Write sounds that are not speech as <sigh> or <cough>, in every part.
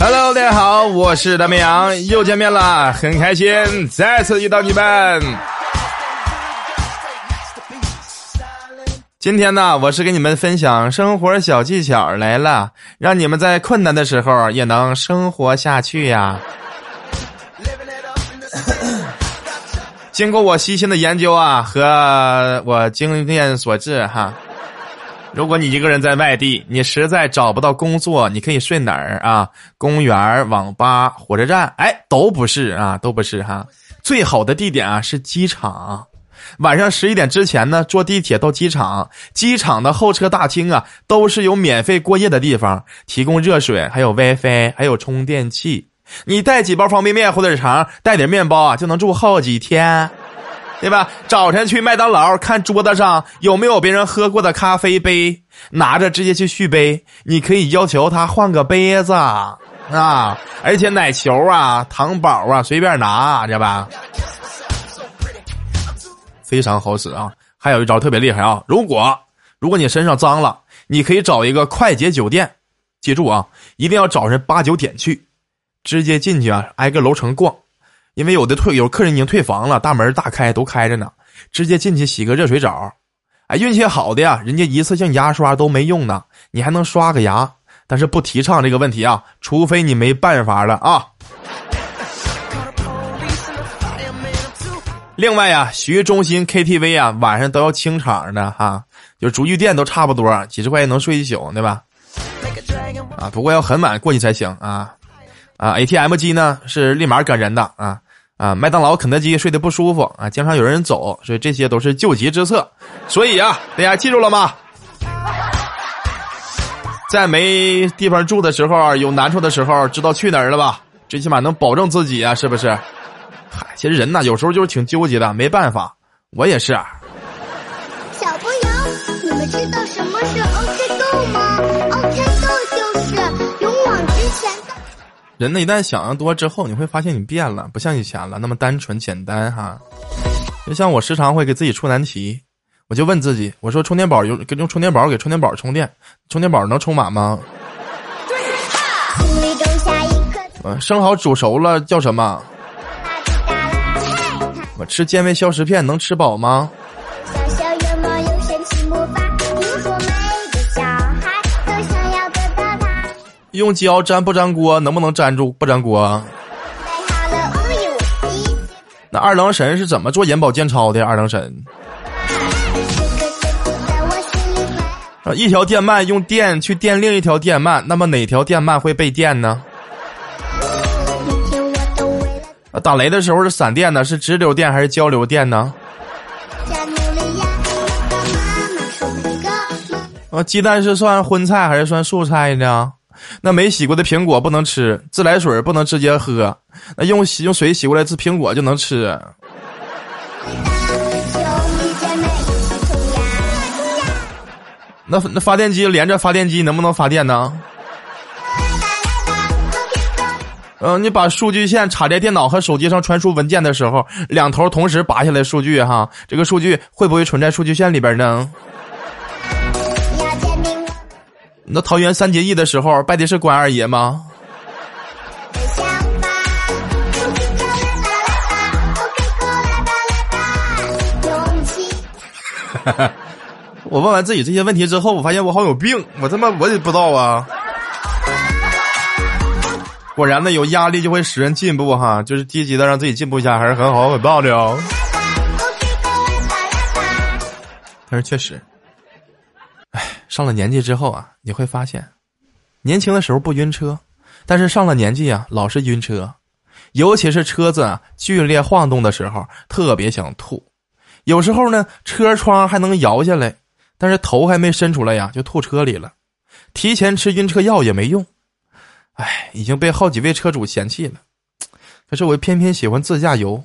Hello，大家好，我是大绵羊，又见面了，很开心，再次遇到你们。今天呢，我是给你们分享生活小技巧来了，让你们在困难的时候也能生活下去呀。经过我细心的研究啊，和我经验所致哈。如果你一个人在外地，你实在找不到工作，你可以睡哪儿啊？公园、网吧、火车站，哎，都不是啊，都不是哈。最好的地点啊是机场。晚上十一点之前呢，坐地铁到机场，机场的候车大厅啊，都是有免费过夜的地方，提供热水，还有 WiFi，还有充电器。你带几包方便面、火腿肠，带点面包啊，就能住好几天。对吧？早晨去麦当劳，看桌子上有没有别人喝过的咖啡杯，拿着直接去续杯。你可以要求他换个杯子啊，而且奶球啊、糖宝啊随便拿，知道吧？非常好使啊！还有一招特别厉害啊！如果如果你身上脏了，你可以找一个快捷酒店，记住啊，一定要早晨八九点去，直接进去啊，挨个楼层逛。因为有的退有客人已经退房了，大门大开都开着呢，直接进去洗个热水澡，哎，运气好的呀，人家一次性牙刷都没用呢，你还能刷个牙，但是不提倡这个问题啊，除非你没办法了啊。另外呀，洗浴中心 KTV 啊，晚上都要清场的哈，就足浴店都差不多，几十块钱能睡一宿，对吧？啊，不过要很晚过去才行啊，啊，ATM 机呢是立马赶人的啊。啊，麦当劳、肯德基睡得不舒服啊，经常有人走，所以这些都是救急之策。所以啊，<laughs> 大家记住了吗？在没地方住的时候，有难处的时候，知道去哪儿了吧？最起码能保证自己啊，是不是？嗨，其实人呐，有时候就是挺纠结的，没办法，我也是。小朋友，你们知道什么是 OK Go 吗？OK Go 就是勇往直前的。人呢，一旦想的多之后，你会发现你变了，不像以前了那么单纯简单哈。就像我时常会给自己出难题，我就问自己，我说充电宝用用充电宝给充电宝充电，充电宝能充满吗？呃，生蚝煮熟了叫什么？我吃健胃消食片能吃饱吗？用胶粘不粘锅？能不能粘住不粘锅？那二郎神是怎么做眼保健操的？二郎神。一条电鳗用电去电另一条电鳗，那么哪条电鳗会被电呢？打雷的时候是闪电呢，是直流电还是交流电呢？啊，鸡蛋是算荤菜还是算素菜呢？那没洗过的苹果不能吃，自来水不能直接喝，那用洗用水洗过来吃苹果就能吃。那那发电机连着发电机能不能发电呢？嗯、你把数据线插在电脑和手机上传输文件的时候，两头同时拔下来数据哈，这个数据会不会存在数据线里边呢？那桃园三结义的时候拜的是关二爷吗？的想法。OK Go 来吧来吧，OK Go 来吧来吧，勇气。我问完自己这些问题之后，我发现我好有病，我他妈我也不知道啊。果然呢，有压力就会使人进步哈，就是积极的让自己进步一下，还是很好很棒的哦。但是确实，哎，上了年纪之后啊，你会发现，年轻的时候不晕车，但是上了年纪啊，老是晕车，尤其是车子啊剧烈晃动的时候，特别想吐。有时候呢，车窗还能摇下来，但是头还没伸出来呀，就吐车里了。提前吃晕车药也没用，哎，已经被好几位车主嫌弃了。可是我偏偏喜欢自驾游，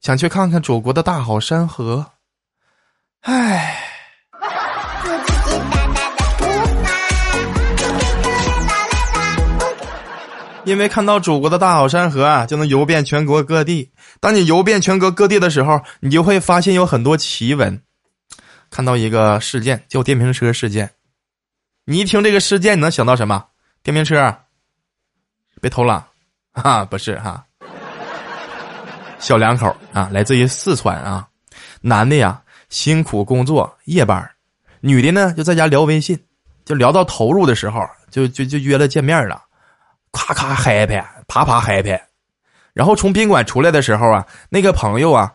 想去看看祖国的大好山河。唉。因为看到祖国的大好山河啊，就能游遍全国各地。当你游遍全国各地的时候，你就会发现有很多奇闻。看到一个事件，叫电瓶车事件。你一听这个事件，你能想到什么？电瓶车别偷了？<laughs> 啊，不是哈。小两口啊，来自于四川啊。男的呀，辛苦工作夜班女的呢就在家聊微信，就聊到投入的时候，就就就约了见面了。咔咔 happy，啪啪 happy，然后从宾馆出来的时候啊，那个朋友啊，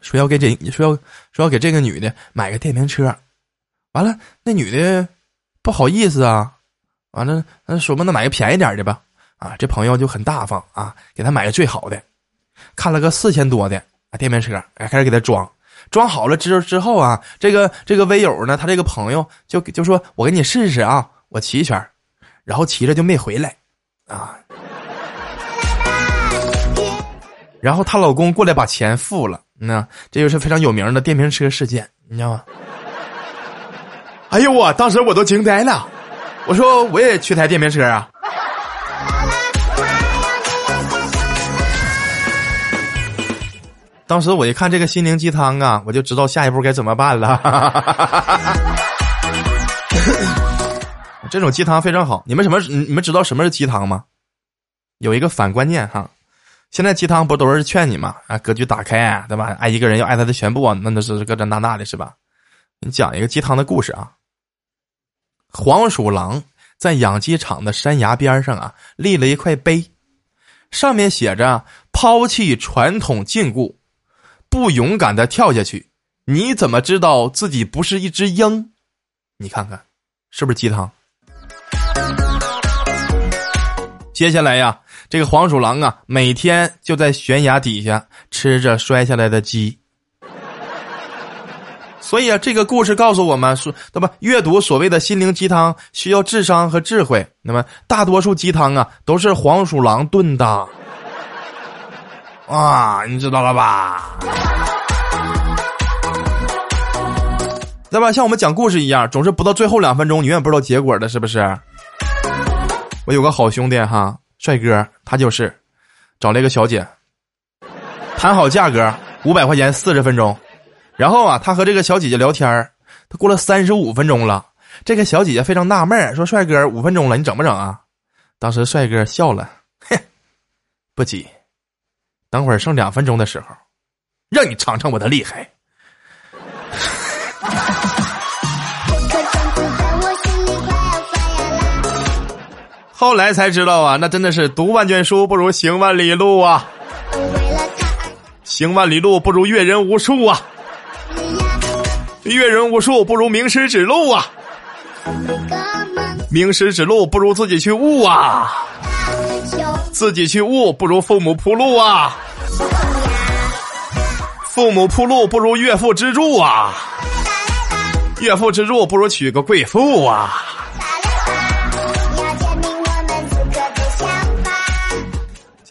说要给这说要说要给这个女的买个电瓶车，完了那女的不好意思啊，完了那说吧，那买个便宜点的吧，啊，这朋友就很大方啊，给他买个最好的，看了个四千多的啊电瓶车，哎，开始给他装，装好了之之后啊，这个这个微友呢，他这个朋友就就说我给你试试啊，我骑一圈。然后骑着就没回来，啊！然后她老公过来把钱付了，那这就是非常有名的电瓶车事件，你知道吗？哎呦我当时我都惊呆了，我说我也缺台电瓶车啊！当时我一看这个心灵鸡汤啊，我就知道下一步该怎么办了。这种鸡汤非常好，你们什么？你们知道什么是鸡汤吗？有一个反观念哈，现在鸡汤不都是劝你吗？啊，格局打开，对吧？爱一个人要爱他的全部啊，那那是这这那那的，是吧？你讲一个鸡汤的故事啊。黄鼠狼在养鸡场的山崖边上啊，立了一块碑，上面写着：“抛弃传统禁锢，不勇敢的跳下去，你怎么知道自己不是一只鹰？你看看，是不是鸡汤？”接下来呀，这个黄鼠狼啊，每天就在悬崖底下吃着摔下来的鸡。所以啊，这个故事告诉我们说，那么？阅读所谓的心灵鸡汤需要智商和智慧。那么，大多数鸡汤啊，都是黄鼠狼炖的。啊，你知道了吧？对吧？像我们讲故事一样，总是不到最后两分钟，你永远不知道结果的，是不是？我有个好兄弟哈，帅哥，他就是找了一个小姐，谈好价格五百块钱四十分钟，然后啊，他和这个小姐姐聊天他过了三十五分钟了，这个小姐姐非常纳闷说：“帅哥，五分钟了，你整不整啊？”当时帅哥笑了，<laughs> 嘿，不急，等会儿剩两分钟的时候，让你尝尝我的厉害。<laughs> 后来才知道啊，那真的是读万卷书不如行万里路啊，行万里路不如阅人无数啊，阅人无数不如名师指路啊，名师指路不如自己去悟啊，自己去悟不如父母铺路啊，父母铺路不如岳父支柱啊，岳父支柱不如娶个贵妇啊。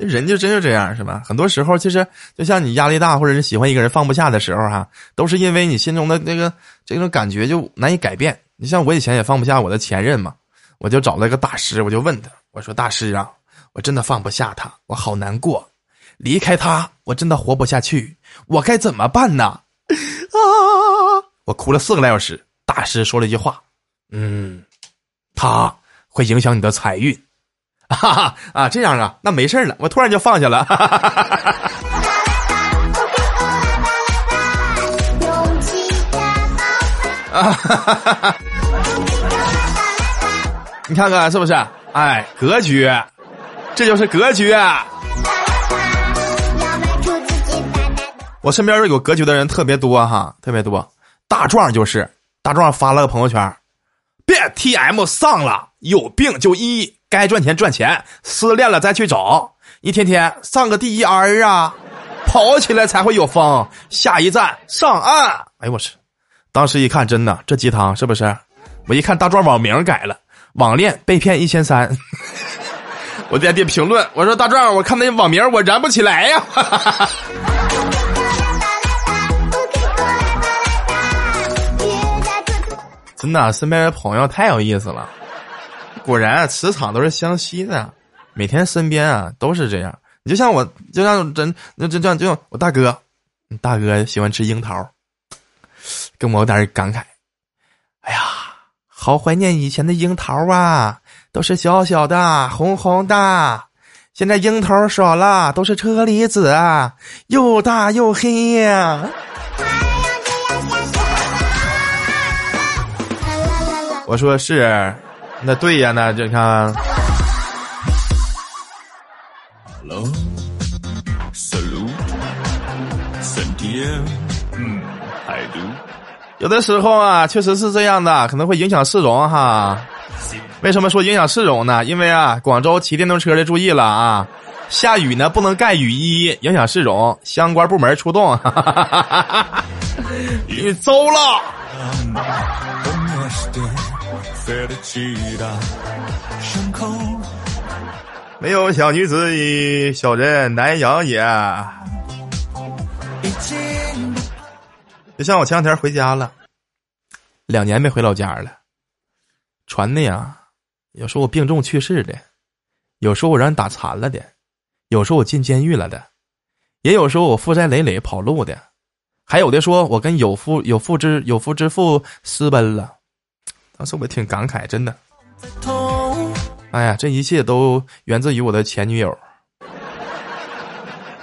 人就真就这样是吧？很多时候其实就像你压力大或者是喜欢一个人放不下的时候哈，都是因为你心中的那个这种感觉就难以改变。你像我以前也放不下我的前任嘛，我就找了一个大师，我就问他，我说大师啊，我真的放不下他，我好难过，离开他我真的活不下去，我该怎么办呢？啊！我哭了四个来小时，大师说了一句话，嗯，他会影响你的财运。哈 <laughs> 哈啊，这样啊，那没事了，我突然就放下了。啊，<laughs> 你看看是不是？哎，格局，这就是格局。我身边有格局的人特别多哈，特别多。大壮就是大壮发了个朋友圈，别 T M 丧了，有病就医。该赚钱赚钱，失恋了再去找。一天天上个第一 R 啊，跑起来才会有风。下一站上岸。哎呦我去！当时一看，真的这鸡汤是不是？我一看大壮网名改了，网恋被骗一千三。我在底评论，我说大壮，我看那网名我燃不起来呀。<laughs> <laughs> 真的，身边的朋友太有意思了。果然，磁场都是相吸的。每天身边啊都是这样。你就像我，就像真那就这，就像我大哥，大哥喜欢吃樱桃，跟我有点感慨。哎呀，好怀念以前的樱桃啊，都是小小的、红红的。现在樱桃少了，都是车厘子啊，又大又黑呀。我说是，那对呀，那就看。嗯，，I do。有的时候啊，确实是这样的，可能会影响市容哈。为什么说影响市容呢？因为啊，广州骑电动车的注意了啊，下雨呢不能盖雨衣，影响市容，相关部门出动，<laughs> 你走了。没有小女子与，小人难养也。就像我前两天回家了，两年没回老家了，传的呀，有时候我病重去世的，有时候我让人打残了的，有时候我进监狱了的，也有时候我负债累累跑路的，还有的说我跟有夫有妇之有夫之妇私奔了，当时我挺感慨，真的。哎呀，这一切都源自于我的前女友。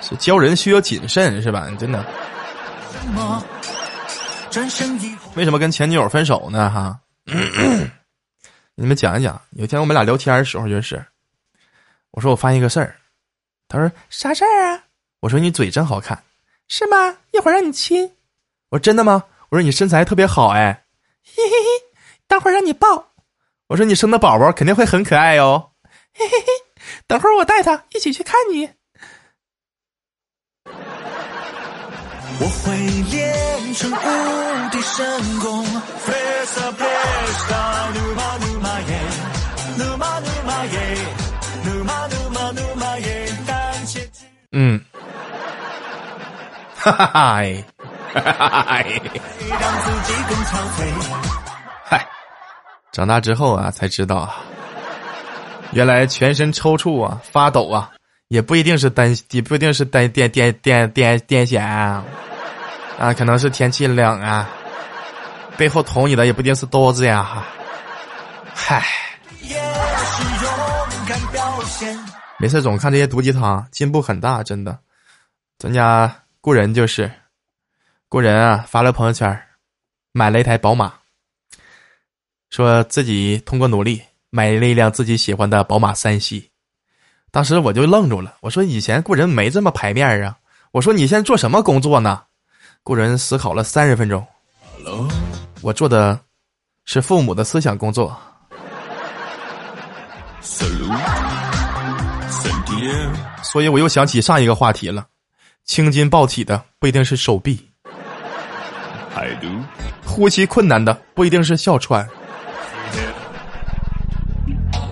是交人需要谨慎，是吧？真的。为什么跟前女友分手呢？哈，你们讲一讲。有一天我们俩聊天的时候，就是，我说我发现一个事儿，他说啥事儿啊？我说你嘴真好看，是吗？一会儿让你亲。我说真的吗？我说你身材特别好，哎，嘿嘿嘿，等会儿让你抱。我说你生的宝宝肯定会很可爱哟，嘿嘿嘿！等会儿我带他一起去看你。我会练成无敌神功。嗯，哈哈哈！哈哈哈！嗨。<laughs> 长大之后啊，才知道啊，原来全身抽搐啊、发抖啊，也不一定是单，也不一定是单癫癫癫癫癫痫啊，啊，可能是天气冷啊，背后捅你的也不一定是刀子呀，嗨。没事，总看这些毒鸡汤，进步很大，真的。咱家故人就是，故人啊，发了朋友圈，买了一台宝马。说自己通过努力买了一辆自己喜欢的宝马三系，当时我就愣住了。我说以前雇人没这么排面啊。我说你现在做什么工作呢？雇人思考了三十分钟。我做的是父母的思想工作。所以我又想起上一个话题了，青筋暴起的不一定是手臂，呼吸困难的不一定是哮喘。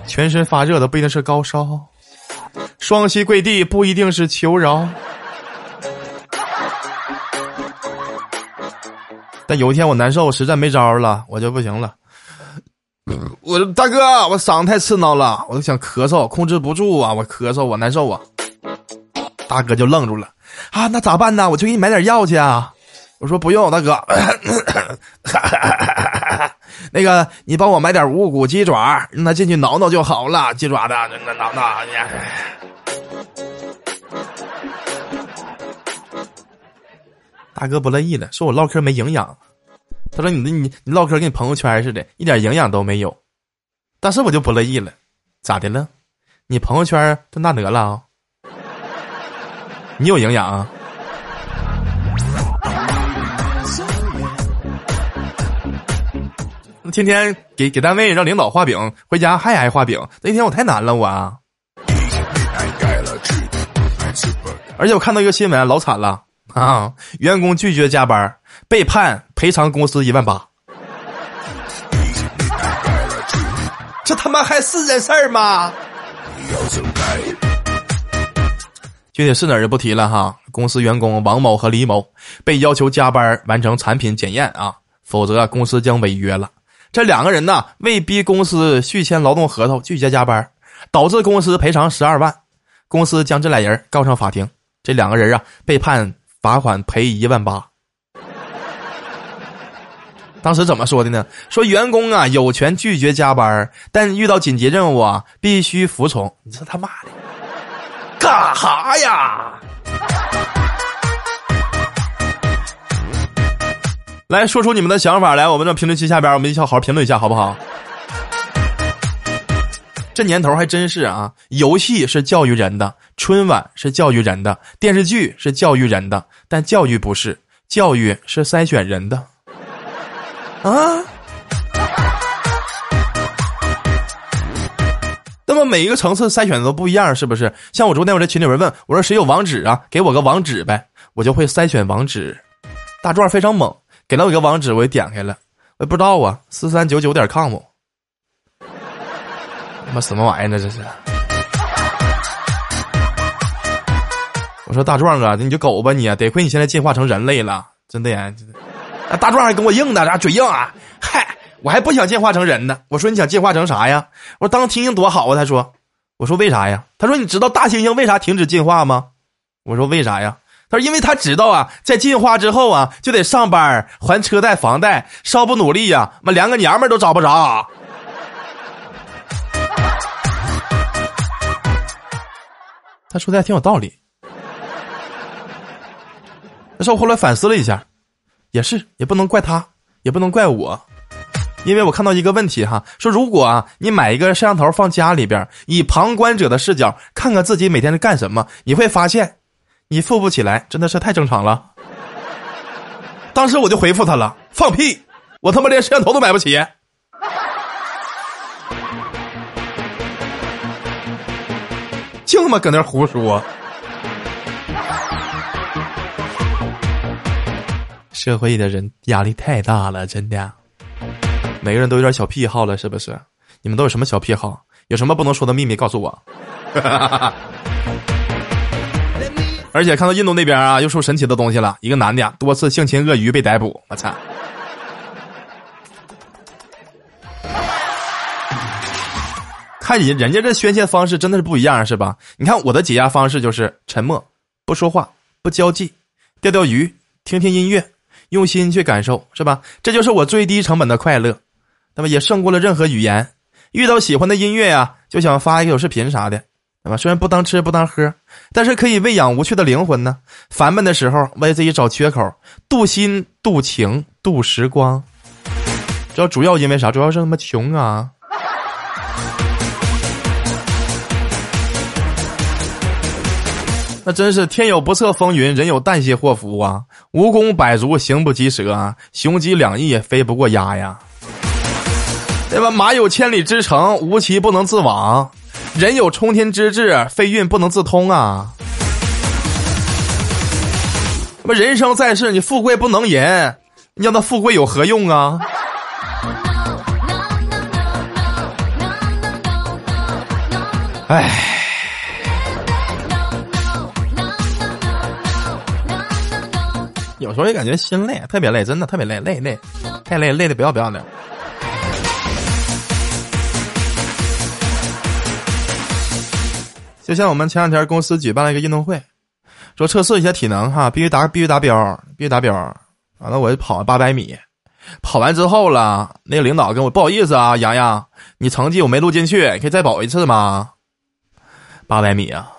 全身发热的不一定是高烧，双膝跪地不一定是求饶。但有一天我难受，我实在没招了，我就不行了。我大哥，我嗓子太刺挠了，我都想咳嗽，控制不住啊，我咳嗽，我难受啊。大哥就愣住了，啊，那咋办呢？我去给你买点药去啊。我说不用，大哥。那个，你帮我买点无骨鸡爪，让他进去挠挠就好了。鸡爪的，那挠挠。大哥不乐意了，说我唠嗑没营养。他说：“你你你唠嗑跟你朋友圈似的，一点营养都没有。”当时我就不乐意了，咋的了？你朋友圈这那得了啊？你有营养啊？天天给给单位让领导画饼，回家还挨画饼。那天我太难了，我啊。而且我看到一个新闻，老惨了啊！员工拒绝加班，被判赔偿公司一万八。这他妈还是人事儿吗？具体是哪儿就不提了哈。公司员工王某和李某被要求加班完成产品检验啊，否则公司将违约了。这两个人呢，为逼公司续签劳动合同，拒绝加班，导致公司赔偿十二万，公司将这俩人告上法庭，这两个人啊被判罚款赔一万八。<laughs> 当时怎么说的呢？说员工啊有权拒绝加班，但遇到紧急任务啊必须服从。你说他妈的干哈呀？来说出你们的想法来，我们的评论区下边，我们一起好好评论一下，好不好？这年头还真是啊！游戏是教育人的，春晚是教育人的，电视剧是教育人的，但教育不是，教育是筛选人的。啊！那么每一个层次筛选的都不一样，是不是？像我昨天我在群里边问我说谁有网址啊？给我个网址呗，我就会筛选网址。大壮非常猛，给了我一个网址，我就点开了，我也不知道啊，四三九九点 com。他妈什么玩意儿呢？这是！我说大壮啊，你就狗吧你！得亏你现在进化成人类了，真的呀！啊，大壮还跟我硬呢，嘴硬啊！嗨，我还不想进化成人呢。我说你想进化成啥呀？我说当猩猩多好啊！他说，我说为啥呀？他说你知道大猩猩为啥停止进化吗？我说为啥呀？他说因为他知道啊，在进化之后啊，就得上班还车贷房贷，稍不努力呀，妈连个娘们都找不着。他说的还挺有道理。但是我后来反思了一下。也是，也不能怪他，也不能怪我，因为我看到一个问题哈，说如果啊，你买一个摄像头放家里边，以旁观者的视角看看自己每天在干什么，你会发现，你富不起来真的是太正常了。当时我就回复他了，放屁，我他妈连摄像头都买不起，净他妈搁那胡说。社会的人压力太大了，真的。每个人都有点小癖好了，是不是？你们都有什么小癖好？有什么不能说的秘密？告诉我。<laughs> 而且看到印度那边啊，又出神奇的东西了，一个男的多次性侵鳄鱼被逮捕，我操！看人人家这宣泄方式真的是不一样，是吧？你看我的解压方式就是沉默，不说话，不交际，钓钓鱼，听听音乐。用心去感受，是吧？这就是我最低成本的快乐，那么也胜过了任何语言。遇到喜欢的音乐呀，就想发一个小视频啥的，对吧？虽然不当吃不当喝，但是可以喂养无趣的灵魂呢。烦闷的时候，为自己找缺口，镀心、镀情、镀时光。主要主要因为啥？主要是他妈穷啊。那真是天有不测风云，人有旦夕祸福啊！蜈蚣百足，行不及蛇啊！雄鸡两翼，飞不过鸭呀！对吧？马有千里之程，无骑不能自往；人有冲天之志，飞运不能自通啊！那么人生在世，你富贵不能淫，你让他富贵有何用啊？哎。有时候也感觉心累，特别累，真的特别累，累累，太累，累的不要不要的。就像我们前两天公司举办了一个运动会，说测试一下体能哈，必须达必须达标，必须达标。完了我就跑了八百米，跑完之后了，那个领导跟我不好意思啊，洋洋，你成绩我没录进去，可以再跑一次吗？八百米啊，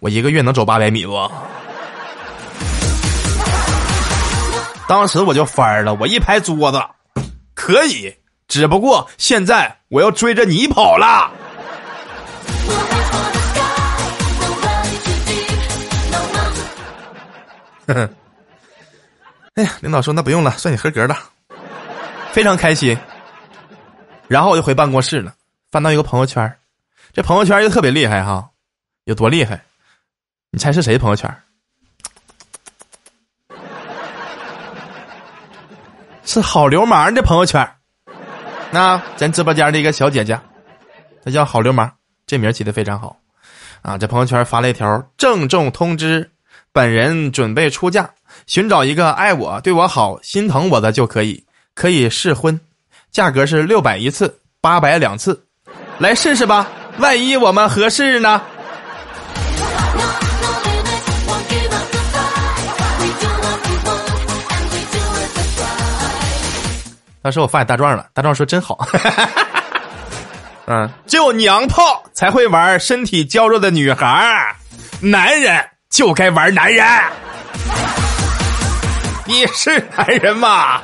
我一个月能走八百米不？当时我就翻了，我一拍桌子，可以，只不过现在我要追着你跑了。呵呵，哎呀，领导说那不用了，算你合格了，非常开心。然后我就回办公室了，翻到一个朋友圈，这朋友圈又特别厉害哈，有多厉害？你猜是谁朋友圈？<laughs> 是好流氓的朋友圈，那咱直播间的一个小姐姐，她叫好流氓，这名起的非常好，啊，这朋友圈发了一条郑重通知，本人准备出嫁，寻找一个爱我、对我好、心疼我的就可以，可以试婚，价格是六百一次，八百两次，来试试吧，万一我们合适呢？当时我发给大壮了，大壮说真好。<laughs> 嗯，只有娘炮才会玩身体娇弱的女孩男人就该玩男人。你是男人吗？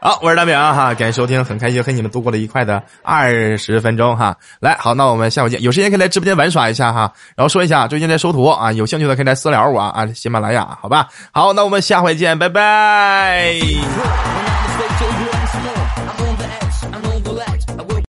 好，我是大明哈，感谢收听，很开心和你们度过了愉快的二十分钟哈。来，好，那我们下回见，有时间可以来直播间玩耍一下哈。然后说一下，最近在收徒啊，有兴趣的可以来私聊我啊，喜马拉雅，好吧。好，那我们下回见，拜拜。